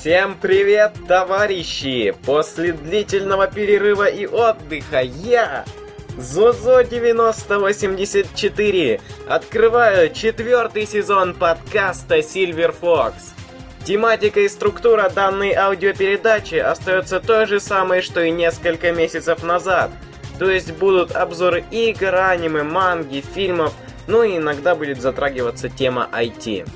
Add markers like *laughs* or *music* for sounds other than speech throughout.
Всем привет, товарищи! После длительного перерыва и отдыха я, Зозо 9084, открываю четвертый сезон подкаста Silver Fox. Тематика и структура данной аудиопередачи остается той же самой, что и несколько месяцев назад. То есть будут обзоры игр, аниме, манги, фильмов, ну и иногда будет затрагиваться тема IT.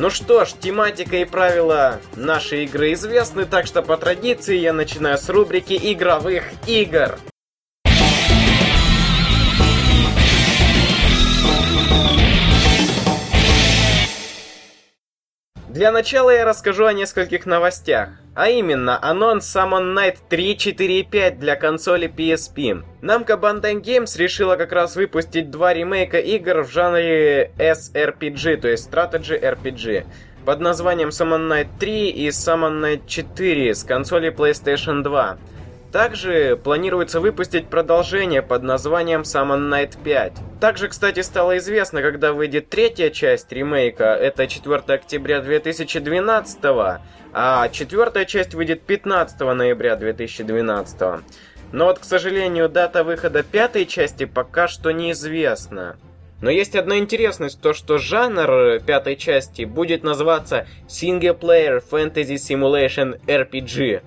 Ну что ж, тематика и правила нашей игры известны, так что по традиции я начинаю с рубрики игровых игр. Для начала я расскажу о нескольких новостях, а именно анонс Summon Night 3, 4 и 5 для консоли PSP. Намка Bandai Games решила как раз выпустить два ремейка игр в жанре SRPG, то есть Strategy RPG, под названием Summon Night 3 и Summon Night 4 с консоли PlayStation 2. Также планируется выпустить продолжение под названием Summon Night 5. Также, кстати, стало известно, когда выйдет третья часть ремейка, это 4 октября 2012, а четвертая часть выйдет 15 ноября 2012. Но вот, к сожалению, дата выхода пятой части пока что неизвестна. Но есть одна интересность, то что жанр пятой части будет называться Single Player Fantasy Simulation RPG.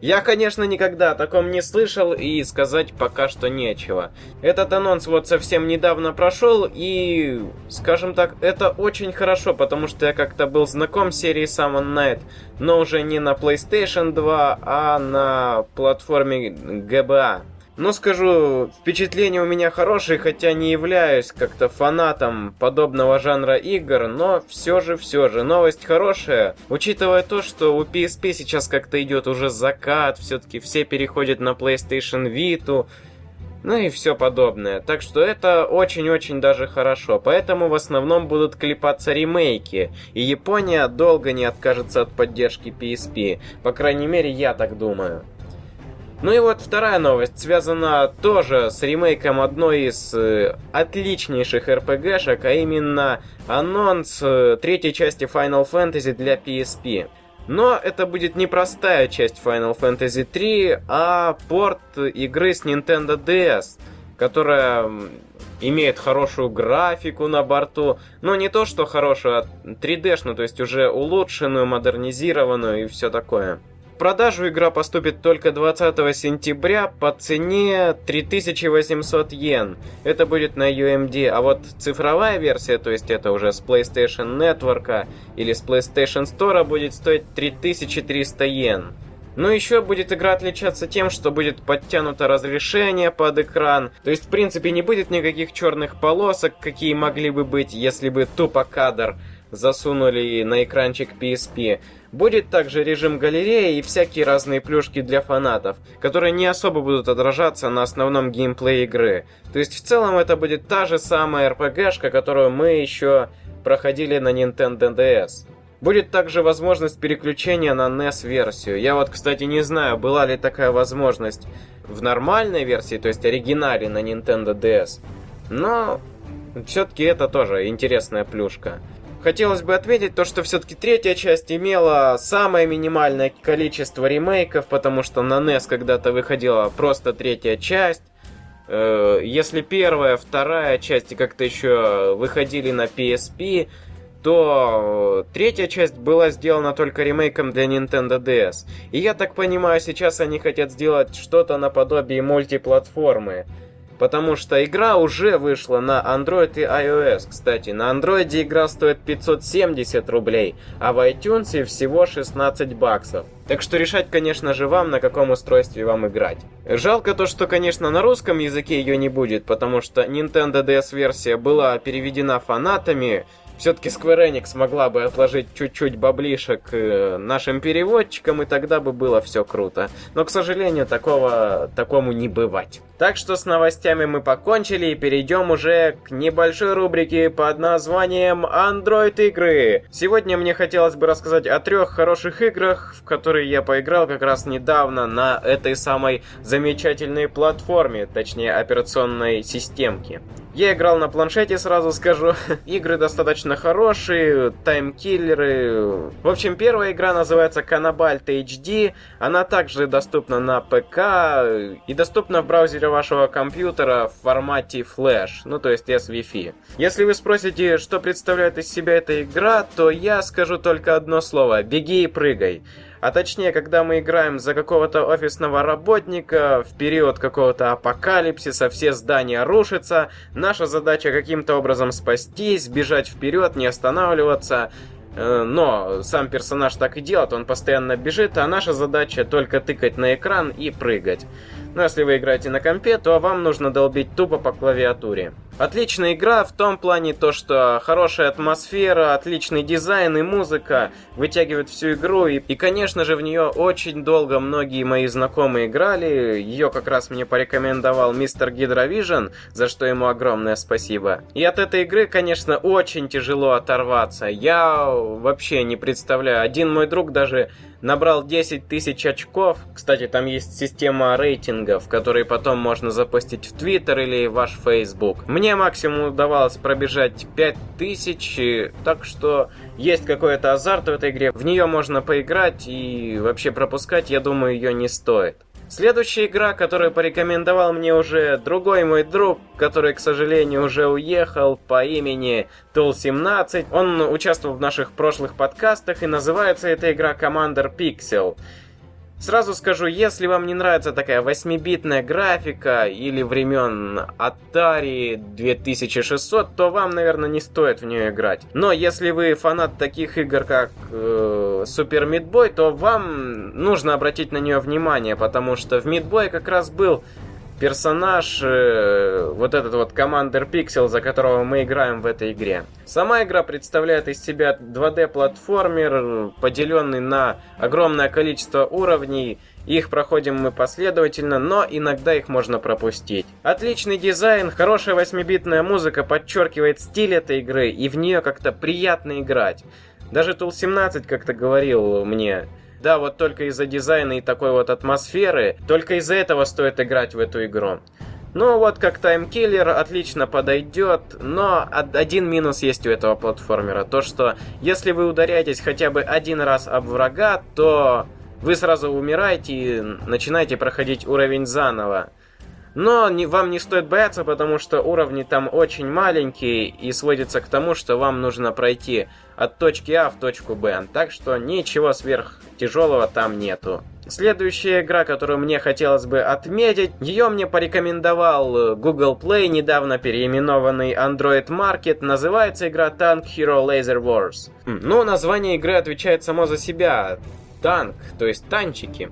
Я, конечно, никогда о таком не слышал и сказать пока что нечего. Этот анонс вот совсем недавно прошел и, скажем так, это очень хорошо, потому что я как-то был знаком с серией Summon Night, но уже не на PlayStation 2, а на платформе GBA. Ну, скажу, впечатление у меня хорошее, хотя не являюсь как-то фанатом подобного жанра игр, но все же, все же, новость хорошая. Учитывая то, что у PSP сейчас как-то идет уже закат, все-таки все переходят на PlayStation Vita, ну и все подобное. Так что это очень-очень даже хорошо. Поэтому в основном будут клепаться ремейки. И Япония долго не откажется от поддержки PSP. По крайней мере, я так думаю. Ну и вот вторая новость связана тоже с ремейком одной из э, отличнейших RPG-шек, а именно анонс э, третьей части Final Fantasy для PSP. Но это будет не простая часть Final Fantasy 3, а порт игры с Nintendo DS, которая имеет хорошую графику на борту, но не то что хорошую, а 3D-шную, то есть уже улучшенную, модернизированную и все такое продажу игра поступит только 20 сентября по цене 3800 йен. Это будет на UMD, а вот цифровая версия, то есть это уже с PlayStation Network или с PlayStation Store, будет стоить 3300 йен. Но еще будет игра отличаться тем, что будет подтянуто разрешение под экран. То есть, в принципе, не будет никаких черных полосок, какие могли бы быть, если бы тупо кадр засунули на экранчик PSP. Будет также режим галереи и всякие разные плюшки для фанатов, которые не особо будут отражаться на основном геймплее игры. То есть в целом это будет та же самая RPG-шка, которую мы еще проходили на Nintendo DS. Будет также возможность переключения на NES-версию. Я вот, кстати, не знаю, была ли такая возможность в нормальной версии, то есть оригинале на Nintendo DS. Но все-таки это тоже интересная плюшка. Хотелось бы отметить то, что все-таки третья часть имела самое минимальное количество ремейков, потому что на NES когда-то выходила просто третья часть. Э, если первая, вторая части как-то еще выходили на PSP, то третья часть была сделана только ремейком для Nintendo DS. И я так понимаю, сейчас они хотят сделать что-то наподобие мультиплатформы. Потому что игра уже вышла на Android и iOS. Кстати, на Android игра стоит 570 рублей, а в iTunes всего 16 баксов. Так что решать, конечно же, вам, на каком устройстве вам играть. Жалко то, что, конечно, на русском языке ее не будет, потому что Nintendo DS версия была переведена фанатами, все-таки Square Enix могла бы отложить чуть-чуть баблишек э, нашим переводчикам, и тогда бы было все круто. Но, к сожалению, такого, такому не бывать. Так что с новостями мы покончили и перейдем уже к небольшой рубрике под названием Android игры. Сегодня мне хотелось бы рассказать о трех хороших играх, в которые я поиграл как раз недавно на этой самой замечательной платформе, точнее операционной системке. Я играл на планшете, сразу скажу. *laughs* Игры достаточно хорошие, таймкиллеры. В общем, первая игра называется Canabalt HD. Она также доступна на ПК и доступна в браузере вашего компьютера в формате Flash, ну то есть SVFI. Если вы спросите, что представляет из себя эта игра, то я скажу только одно слово. Беги и прыгай. А точнее, когда мы играем за какого-то офисного работника, в период какого-то апокалипсиса, все здания рушатся, наша задача каким-то образом спастись, бежать вперед, не останавливаться, э, но сам персонаж так и делает, он постоянно бежит, а наша задача только тыкать на экран и прыгать. Но если вы играете на компе, то вам нужно долбить тупо по клавиатуре. Отличная игра в том плане то, что хорошая атмосфера, отличный дизайн и музыка вытягивают всю игру. И, и конечно же, в нее очень долго многие мои знакомые играли. Ее как раз мне порекомендовал мистер Гидровижн, за что ему огромное спасибо. И от этой игры, конечно, очень тяжело оторваться. Я вообще не представляю. Один мой друг даже набрал 10 тысяч очков. Кстати, там есть система рейтингов, которые потом можно запустить в Твиттер или ваш Фейсбук. Мне максимум удавалось пробежать 5 тысяч, так что есть какой-то азарт в этой игре. В нее можно поиграть и вообще пропускать, я думаю, ее не стоит. Следующая игра, которую порекомендовал мне уже другой мой друг, который, к сожалению, уже уехал по имени Tool17. Он участвовал в наших прошлых подкастах и называется эта игра Commander Pixel. Сразу скажу, если вам не нравится такая 8-битная графика или времен Atari 2600, то вам, наверное, не стоит в нее играть. Но если вы фанат таких игр, как э, Super Meat Boy, то вам нужно обратить на нее внимание, потому что в Meat Boy как раз был персонаж, э, вот этот вот Командер Пиксел, за которого мы играем в этой игре. Сама игра представляет из себя 2D-платформер, поделенный на огромное количество уровней. Их проходим мы последовательно, но иногда их можно пропустить. Отличный дизайн, хорошая 8-битная музыка подчеркивает стиль этой игры, и в нее как-то приятно играть. Даже Tool 17 как-то говорил мне, да, вот только из-за дизайна и такой вот атмосферы, только из-за этого стоит играть в эту игру. Ну вот как таймкиллер отлично подойдет, но один минус есть у этого платформера. То, что если вы ударяетесь хотя бы один раз об врага, то вы сразу умираете и начинаете проходить уровень заново. Но не, вам не стоит бояться, потому что уровни там очень маленькие и сводится к тому, что вам нужно пройти от точки А в точку Б. Так что ничего сверх тяжелого там нету. Следующая игра, которую мне хотелось бы отметить, ее мне порекомендовал Google Play, недавно переименованный Android Market, называется игра Tank Hero Laser Wars. Ну, название игры отвечает само за себя. Танк, то есть танчики.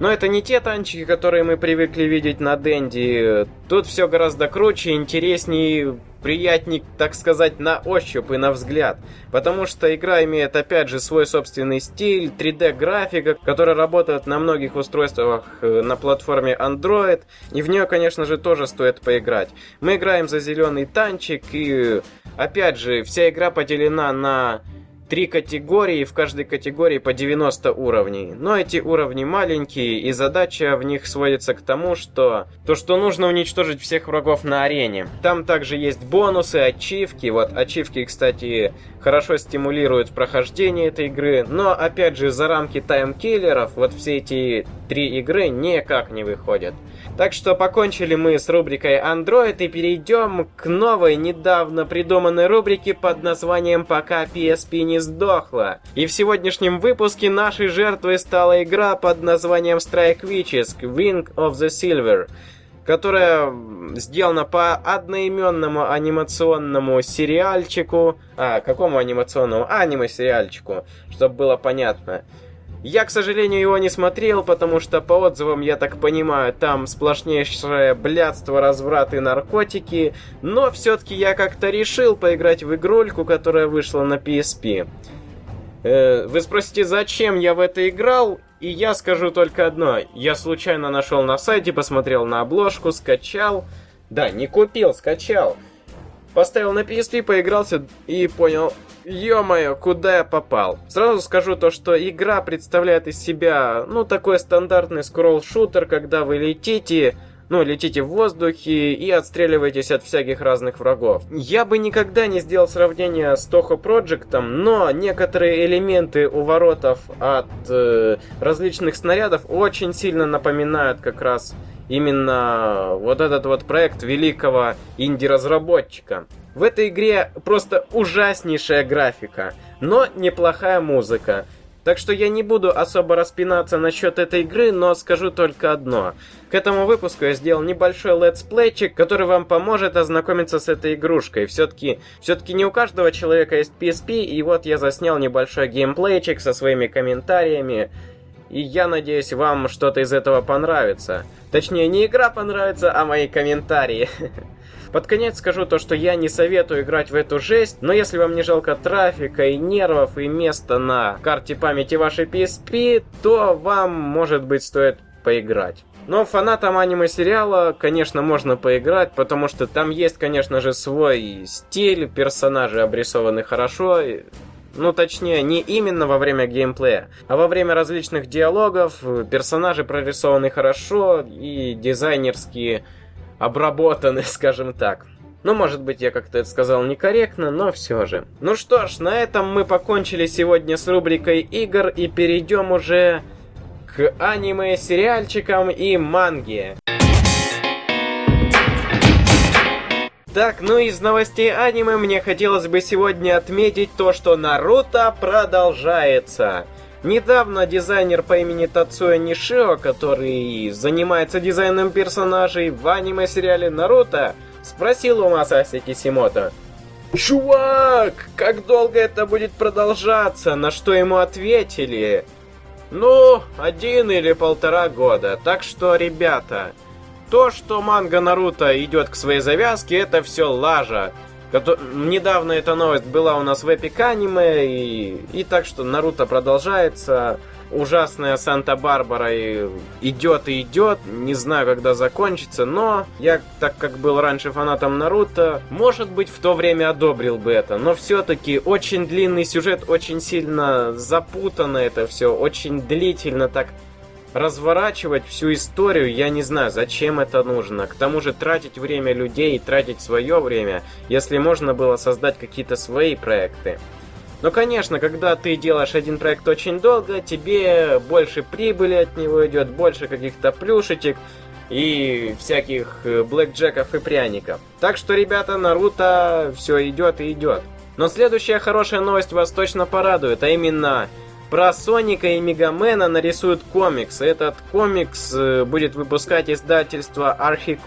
Но это не те танчики, которые мы привыкли видеть на Дэнди. Тут все гораздо круче, интереснее, приятней, так сказать, на ощупь и на взгляд. Потому что игра имеет, опять же, свой собственный стиль, 3D-графика, которая работает на многих устройствах э, на платформе Android. И в нее, конечно же, тоже стоит поиграть. Мы играем за зеленый танчик, и, опять же, вся игра поделена на три категории, в каждой категории по 90 уровней. Но эти уровни маленькие, и задача в них сводится к тому, что то, что нужно уничтожить всех врагов на арене. Там также есть бонусы, ачивки. Вот ачивки, кстати, хорошо стимулируют прохождение этой игры. Но опять же, за рамки таймкиллеров вот все эти три игры никак не выходят. Так что покончили мы с рубрикой Android и перейдем к новой, недавно придуманной рубрике под названием «Пока PSP не сдохла». И в сегодняшнем выпуске нашей жертвой стала игра под названием Strike Witches Wing of the Silver которая сделана по одноименному анимационному сериальчику. А, какому анимационному? Аниме-сериальчику, чтобы было понятно. Я, к сожалению, его не смотрел, потому что по отзывам, я так понимаю, там сплошнейшее блядство, разврат и наркотики, но все-таки я как-то решил поиграть в игрульку, которая вышла на PSP. Э, вы спросите, зачем я в это играл? И я скажу только одно. Я случайно нашел на сайте, посмотрел на обложку, скачал. Да, не купил, скачал. Поставил на PSP, поигрался и понял, Ё-моё, куда я попал? Сразу скажу то, что игра представляет из себя, ну, такой стандартный скролл-шутер, когда вы летите ну, летите в воздухе и отстреливаетесь от всяких разных врагов. Я бы никогда не сделал сравнение с Toho Project, но некоторые элементы уворотов от э, различных снарядов очень сильно напоминают как раз именно вот этот вот проект великого инди-разработчика. В этой игре просто ужаснейшая графика, но неплохая музыка. Так что я не буду особо распинаться насчет этой игры, но скажу только одно. К этому выпуску я сделал небольшой летсплейчик, который вам поможет ознакомиться с этой игрушкой. Все-таки все не у каждого человека есть PSP, и вот я заснял небольшой геймплейчик со своими комментариями. И я надеюсь, вам что-то из этого понравится. Точнее, не игра понравится, а мои комментарии. *laughs* Под конец скажу то, что я не советую играть в эту жесть, но если вам не жалко трафика и нервов и места на карте памяти вашей PSP, то вам, может быть, стоит поиграть. Но фанатам аниме-сериала, конечно, можно поиграть, потому что там есть, конечно же, свой стиль, персонажи обрисованы хорошо, ну, точнее, не именно во время геймплея, а во время различных диалогов персонажи прорисованы хорошо и дизайнерские обработаны, *laughs* скажем так. Ну, может быть, я как-то это сказал некорректно, но все же. Ну что ж, на этом мы покончили сегодня с рубрикой игр и перейдем уже к аниме-сериальчикам и манге. Так, ну из новостей аниме мне хотелось бы сегодня отметить то, что Наруто продолжается. Недавно дизайнер по имени Тацуя Нишио, который занимается дизайном персонажей в аниме-сериале Наруто, спросил у Масаси Кисимото, «Чувак, как долго это будет продолжаться?» На что ему ответили, «Ну, один или полтора года, так что, ребята, то, что манга Наруто идет к своей завязке, это все лажа. Недавно эта новость была у нас в Epic Anime, и, и так что Наруто продолжается. Ужасная Санта-Барбара идет и идет, не знаю, когда закончится, но я, так как был раньше фанатом Наруто, может быть, в то время одобрил бы это, но все-таки очень длинный сюжет, очень сильно запутано это все, очень длительно так разворачивать всю историю, я не знаю, зачем это нужно. К тому же тратить время людей и тратить свое время, если можно было создать какие-то свои проекты. Но, конечно, когда ты делаешь один проект очень долго, тебе больше прибыли от него идет, больше каких-то плюшечек и всяких э, блэкджеков и пряников. Так что, ребята, Наруто все идет и идет. Но следующая хорошая новость вас точно порадует, а именно про Соника и Мегамена нарисуют комикс. Этот комикс э, будет выпускать издательство Archie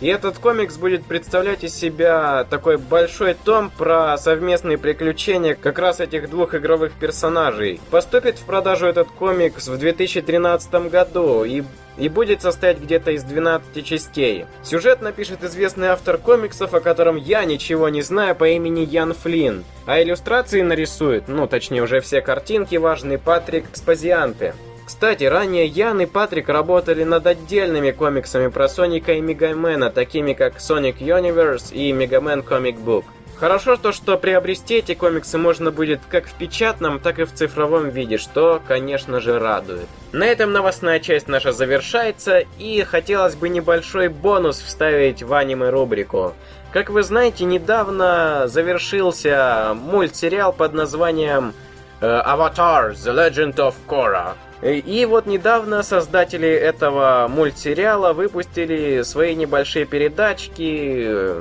И этот комикс будет представлять из себя такой большой том про совместные приключения как раз этих двух игровых персонажей. Поступит в продажу этот комикс в 2013 году и и будет состоять где-то из 12 частей. Сюжет напишет известный автор комиксов, о котором я ничего не знаю, по имени Ян Флинн. А иллюстрации нарисует, ну точнее уже все картинки, важный Патрик Спазианте. Кстати, ранее Ян и Патрик работали над отдельными комиксами про Соника и Мегамена, такими как Sonic Universe и Мегамен Comic Book. Хорошо то, что приобрести эти комиксы можно будет как в печатном, так и в цифровом виде, что, конечно же, радует. На этом новостная часть наша завершается, и хотелось бы небольшой бонус вставить в аниме-рубрику. Как вы знаете, недавно завершился мультсериал под названием Avatar: The Legend of Korra. И вот недавно создатели этого мультсериала выпустили свои небольшие передачки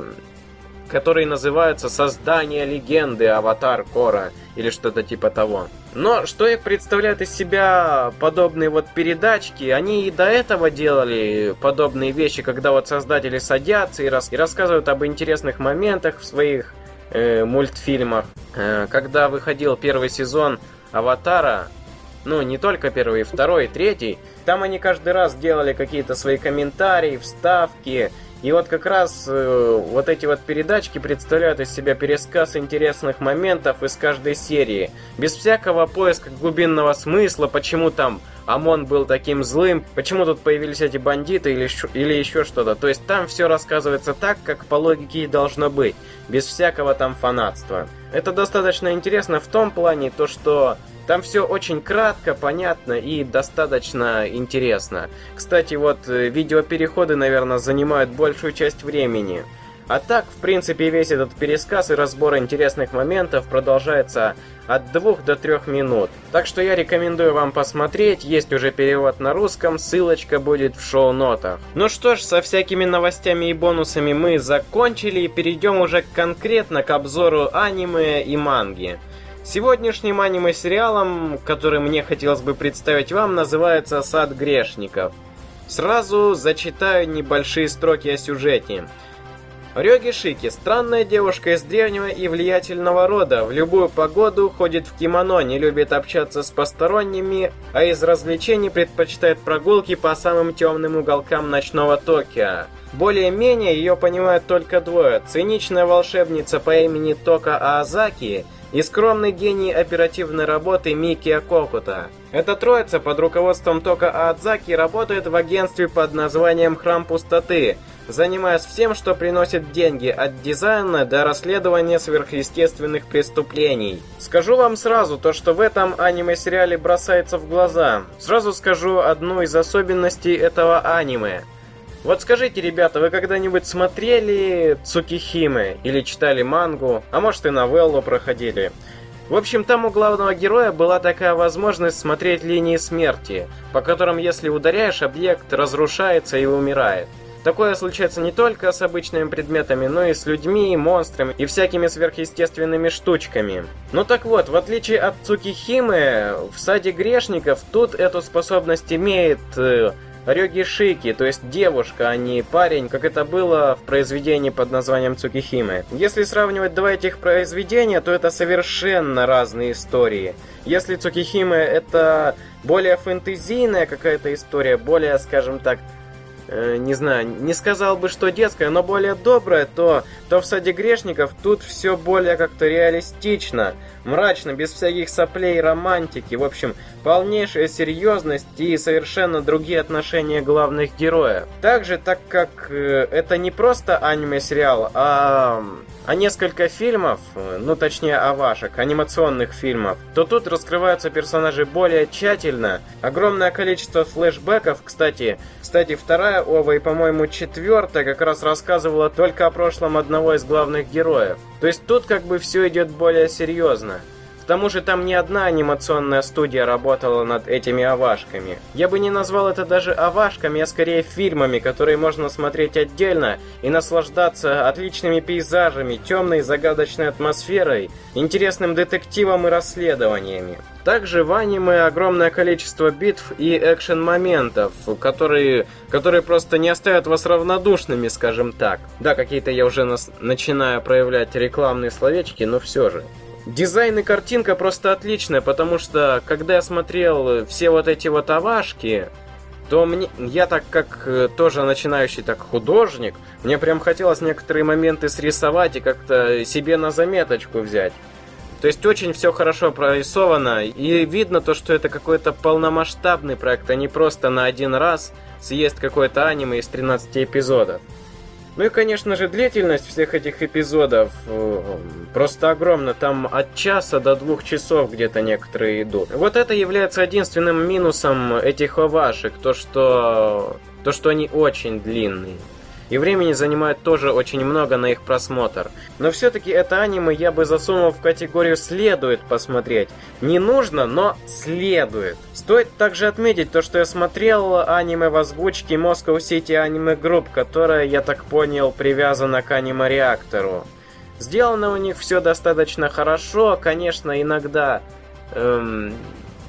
которые называются «Создание легенды Аватар Кора» или что-то типа того. Но что их представляют из себя подобные вот передачки, они и до этого делали подобные вещи, когда вот создатели садятся и, рас и рассказывают об интересных моментах в своих э, мультфильмах. Э, когда выходил первый сезон Аватара, ну не только первый, второй, третий, там они каждый раз делали какие-то свои комментарии, вставки, и вот как раз э, вот эти вот передачки представляют из себя пересказ интересных моментов из каждой серии. Без всякого поиска глубинного смысла, почему там ОМОН был таким злым, почему тут появились эти бандиты или, или еще что-то. То есть там все рассказывается так, как по логике и должно быть, без всякого там фанатства. Это достаточно интересно в том плане, то что там все очень кратко, понятно и достаточно интересно. Кстати, вот э, видеопереходы, наверное, занимают большую часть времени. А так, в принципе, весь этот пересказ и разбор интересных моментов продолжается от 2 до 3 минут. Так что я рекомендую вам посмотреть, есть уже перевод на русском, ссылочка будет в шоу-нотах. Ну что ж, со всякими новостями и бонусами мы закончили и перейдем уже конкретно к обзору аниме и манги. Сегодняшним аниме-сериалом, который мне хотелось бы представить вам, называется «Сад грешников». Сразу зачитаю небольшие строки о сюжете. Рёги Шики – странная девушка из древнего и влиятельного рода, в любую погоду ходит в кимоно, не любит общаться с посторонними, а из развлечений предпочитает прогулки по самым темным уголкам ночного Токио. Более-менее ее понимают только двое – циничная волшебница по имени Тока Аазаки – и скромный гений оперативной работы Микия Кокута. Эта троица под руководством Тока Аадзаки работает в агентстве под названием «Храм пустоты», занимаясь всем, что приносит деньги, от дизайна до расследования сверхъестественных преступлений. Скажу вам сразу, то что в этом аниме-сериале бросается в глаза. Сразу скажу одну из особенностей этого аниме – вот скажите, ребята, вы когда-нибудь смотрели Цукихимы или читали мангу, а может и новеллу проходили? В общем, там у главного героя была такая возможность смотреть линии смерти, по которым если ударяешь, объект разрушается и умирает. Такое случается не только с обычными предметами, но и с людьми, монстрами и всякими сверхъестественными штучками. Ну так вот, в отличие от Цукихимы, в Саде Грешников тут эту способность имеет э, Рёги Шики, то есть девушка, а не парень, как это было в произведении под названием Цукихимы. Если сравнивать два этих произведения, то это совершенно разные истории. Если Цукихимы это более фэнтезийная какая-то история, более, скажем так, э, не знаю, не сказал бы, что детская, но более добрая, то, то в «Саде грешников» тут все более как-то реалистично, мрачно, без всяких соплей и романтики. В общем, полнейшая серьезность и совершенно другие отношения главных героев. Также, так как э, это не просто аниме-сериал, а, а несколько фильмов, ну точнее авашек, анимационных фильмов, то тут раскрываются персонажи более тщательно. Огромное количество флешбеков, кстати, кстати, вторая ова и, по-моему, четвертая как раз рассказывала только о прошлом одного из главных героев. То есть тут как бы все идет более серьезно. К тому же там не одна анимационная студия работала над этими авашками. Я бы не назвал это даже авашками, а скорее фильмами, которые можно смотреть отдельно и наслаждаться отличными пейзажами, темной загадочной атмосферой, интересным детективом и расследованиями. Также в аниме огромное количество битв и экшен-моментов, которые, которые просто не оставят вас равнодушными, скажем так. Да, какие-то я уже нас, начинаю проявлять рекламные словечки, но все же. Дизайн и картинка просто отличная, потому что когда я смотрел все вот эти вот авашки, то мне, я так как э, тоже начинающий так художник, мне прям хотелось некоторые моменты срисовать и как-то себе на заметочку взять. То есть очень все хорошо прорисовано, и видно то, что это какой-то полномасштабный проект, а не просто на один раз съест какое-то аниме из 13 эпизодов. Ну и, конечно же, длительность всех этих эпизодов э, просто огромна. Там от часа до двух часов где-то некоторые идут. Вот это является единственным минусом этих овашек, то что, то, что они очень длинные. И времени занимает тоже очень много на их просмотр. Но все-таки это аниме я бы засунул в категорию «следует посмотреть». Не нужно, но следует. Стоит также отметить то, что я смотрел аниме в озвучке Moscow City Anime Group, которая, я так понял, привязана к аниме-реактору. Сделано у них все достаточно хорошо, конечно, иногда эм,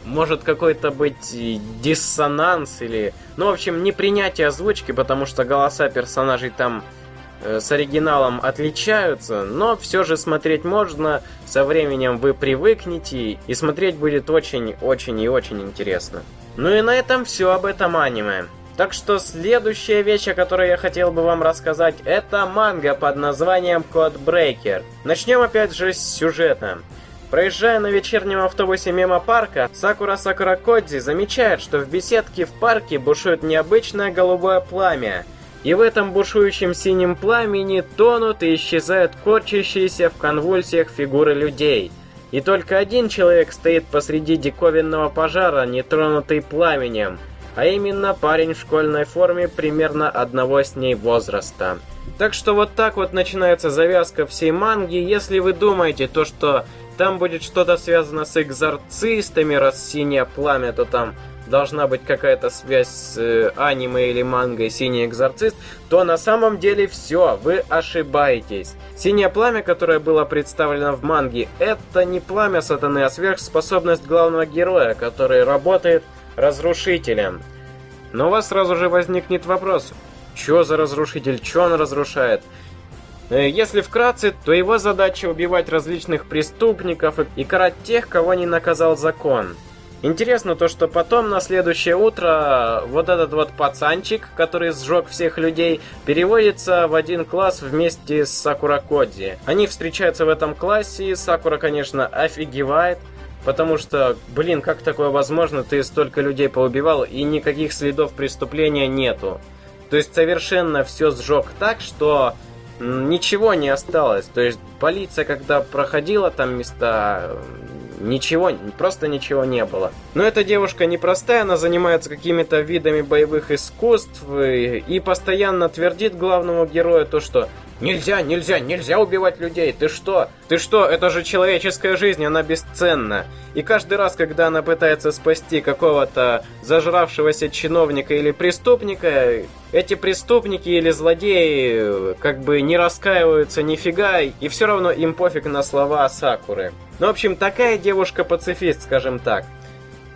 может какой-то быть диссонанс или... Ну, в общем, не принятие озвучки, потому что голоса персонажей там э, с оригиналом отличаются, но все же смотреть можно, со временем вы привыкнете, и смотреть будет очень-очень и очень интересно. Ну и на этом все об этом аниме. Так что следующая вещь, о которой я хотел бы вам рассказать, это манга под названием Code Breaker. Начнем опять же с сюжета. Проезжая на вечернем автобусе мимо парка, Сакура Сакура Кодзи замечает, что в беседке в парке бушует необычное голубое пламя. И в этом бушующем синем пламени тонут и исчезают корчащиеся в конвульсиях фигуры людей. И только один человек стоит посреди диковинного пожара, не тронутый пламенем, а именно парень в школьной форме примерно одного с ней возраста. Так что вот так вот начинается завязка всей манги. Если вы думаете, то что там будет что-то связано с экзорцистами, раз синее пламя, то там должна быть какая-то связь с э, аниме или мангой «Синий экзорцист», то на самом деле все, вы ошибаетесь. Синее пламя, которое было представлено в манге, это не пламя сатаны, а сверхспособность главного героя, который работает разрушителем. Но у вас сразу же возникнет вопрос, что за разрушитель, что он разрушает? Э, если вкратце, то его задача убивать различных преступников и карать тех, кого не наказал закон. Интересно то, что потом на следующее утро вот этот вот пацанчик, который сжег всех людей, переводится в один класс вместе с Сакура Кодзи. Они встречаются в этом классе, и Сакура, конечно, офигевает, потому что, блин, как такое возможно, ты столько людей поубивал и никаких следов преступления нету. То есть совершенно все сжег так, что ничего не осталось. То есть полиция, когда проходила там места, ничего, просто ничего не было. Но эта девушка непростая, она занимается какими-то видами боевых искусств и, и постоянно твердит главному герою то, что Нельзя, нельзя, нельзя убивать людей. Ты что? Ты что? Это же человеческая жизнь, она бесценна. И каждый раз, когда она пытается спасти какого-то зажравшегося чиновника или преступника, эти преступники или злодеи как бы не раскаиваются нифига, и все равно им пофиг на слова Сакуры. Ну, в общем, такая девушка-пацифист, скажем так.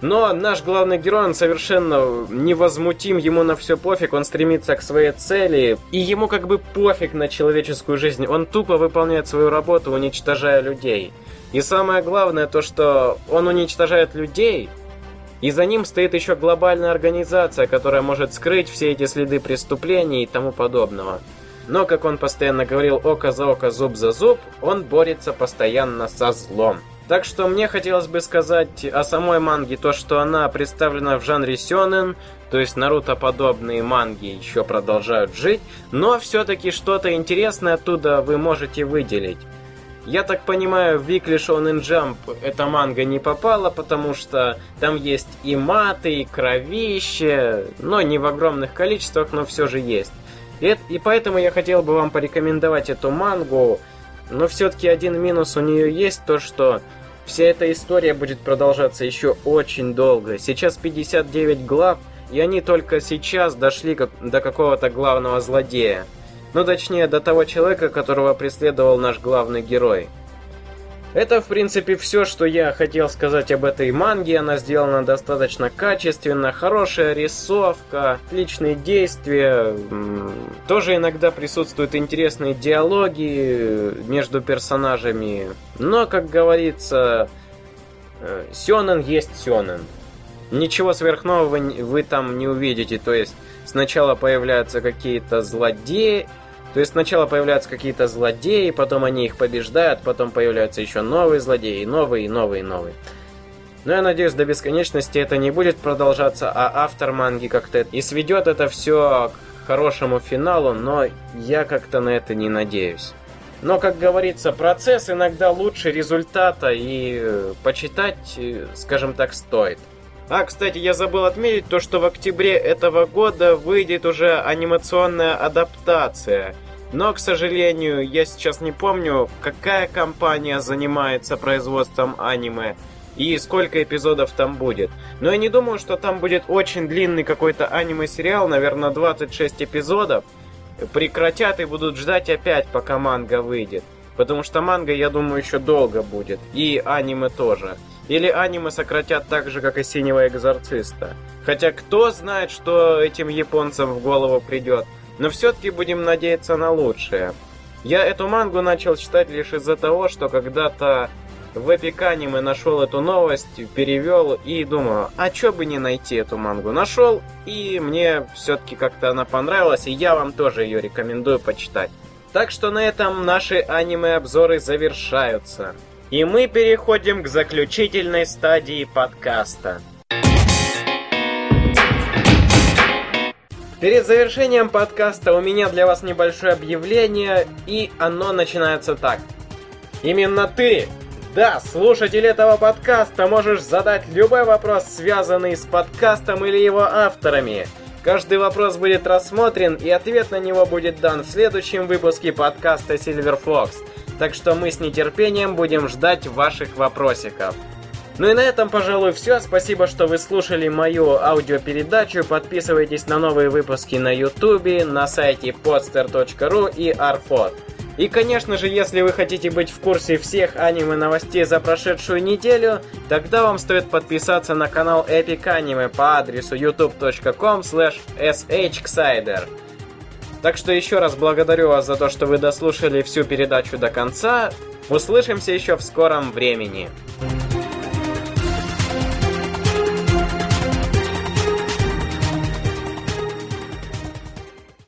Но наш главный герой, он совершенно невозмутим, ему на все пофиг, он стремится к своей цели, и ему как бы пофиг на человеческую жизнь, он тупо выполняет свою работу, уничтожая людей. И самое главное то, что он уничтожает людей, и за ним стоит еще глобальная организация, которая может скрыть все эти следы преступлений и тому подобного. Но, как он постоянно говорил, око за око, зуб за зуб, он борется постоянно со злом. Так что мне хотелось бы сказать о самой манге то, что она представлена в жанре сёнэн, то есть Наруто подобные манги еще продолжают жить, но все-таки что-то интересное оттуда вы можете выделить. Я так понимаю, в Weekly Shonen Jump эта манга не попала, потому что там есть и маты, и кровище, но не в огромных количествах, но все же есть. И, и поэтому я хотел бы вам порекомендовать эту мангу, но все-таки один минус у нее есть, то что Вся эта история будет продолжаться еще очень долго. Сейчас 59 глав, и они только сейчас дошли как, до какого-то главного злодея. Ну, точнее, до того человека, которого преследовал наш главный герой. Это, в принципе, все, что я хотел сказать об этой манге. Она сделана достаточно качественно, хорошая рисовка, отличные действия. Тоже иногда присутствуют интересные диалоги между персонажами. Но, как говорится, э, Сёнэн есть Сёнэн. Ничего сверхнового вы там не увидите. То есть, сначала появляются какие-то злодеи, то есть сначала появляются какие-то злодеи, потом они их побеждают, потом появляются еще новые злодеи, новые, новые, новые. Но я надеюсь, до бесконечности это не будет продолжаться, а автор манги как-то и сведет это все к хорошему финалу, но я как-то на это не надеюсь. Но, как говорится, процесс иногда лучше результата, и э, почитать, э, скажем так, стоит. А, кстати, я забыл отметить то, что в октябре этого года выйдет уже анимационная адаптация. Но, к сожалению, я сейчас не помню, какая компания занимается производством аниме и сколько эпизодов там будет. Но я не думаю, что там будет очень длинный какой-то аниме-сериал, наверное, 26 эпизодов. Прекратят и будут ждать опять, пока манга выйдет. Потому что манга, я думаю, еще долго будет. И аниме тоже. Или аниме сократят так же, как и Синего Экзорциста. Хотя кто знает, что этим японцам в голову придет. Но все-таки будем надеяться на лучшее. Я эту мангу начал читать лишь из-за того, что когда-то в Epic Anime нашел эту новость, перевел и думаю, а чё бы не найти эту мангу? Нашел, и мне все-таки как-то она понравилась, и я вам тоже ее рекомендую почитать. Так что на этом наши аниме-обзоры завершаются. И мы переходим к заключительной стадии подкаста. Перед завершением подкаста у меня для вас небольшое объявление, и оно начинается так. Именно ты, да, слушатель этого подкаста, можешь задать любой вопрос, связанный с подкастом или его авторами. Каждый вопрос будет рассмотрен, и ответ на него будет дан в следующем выпуске подкаста Silver Fox. Так что мы с нетерпением будем ждать ваших вопросиков. Ну и на этом, пожалуй, все. Спасибо, что вы слушали мою аудиопередачу. Подписывайтесь на новые выпуски на YouTube, на сайте podster.ru и arpod. И, конечно же, если вы хотите быть в курсе всех аниме-новостей за прошедшую неделю, тогда вам стоит подписаться на канал Epic Anime по адресу youtube.com shxsider. Так что еще раз благодарю вас за то, что вы дослушали всю передачу до конца. Услышимся еще в скором времени.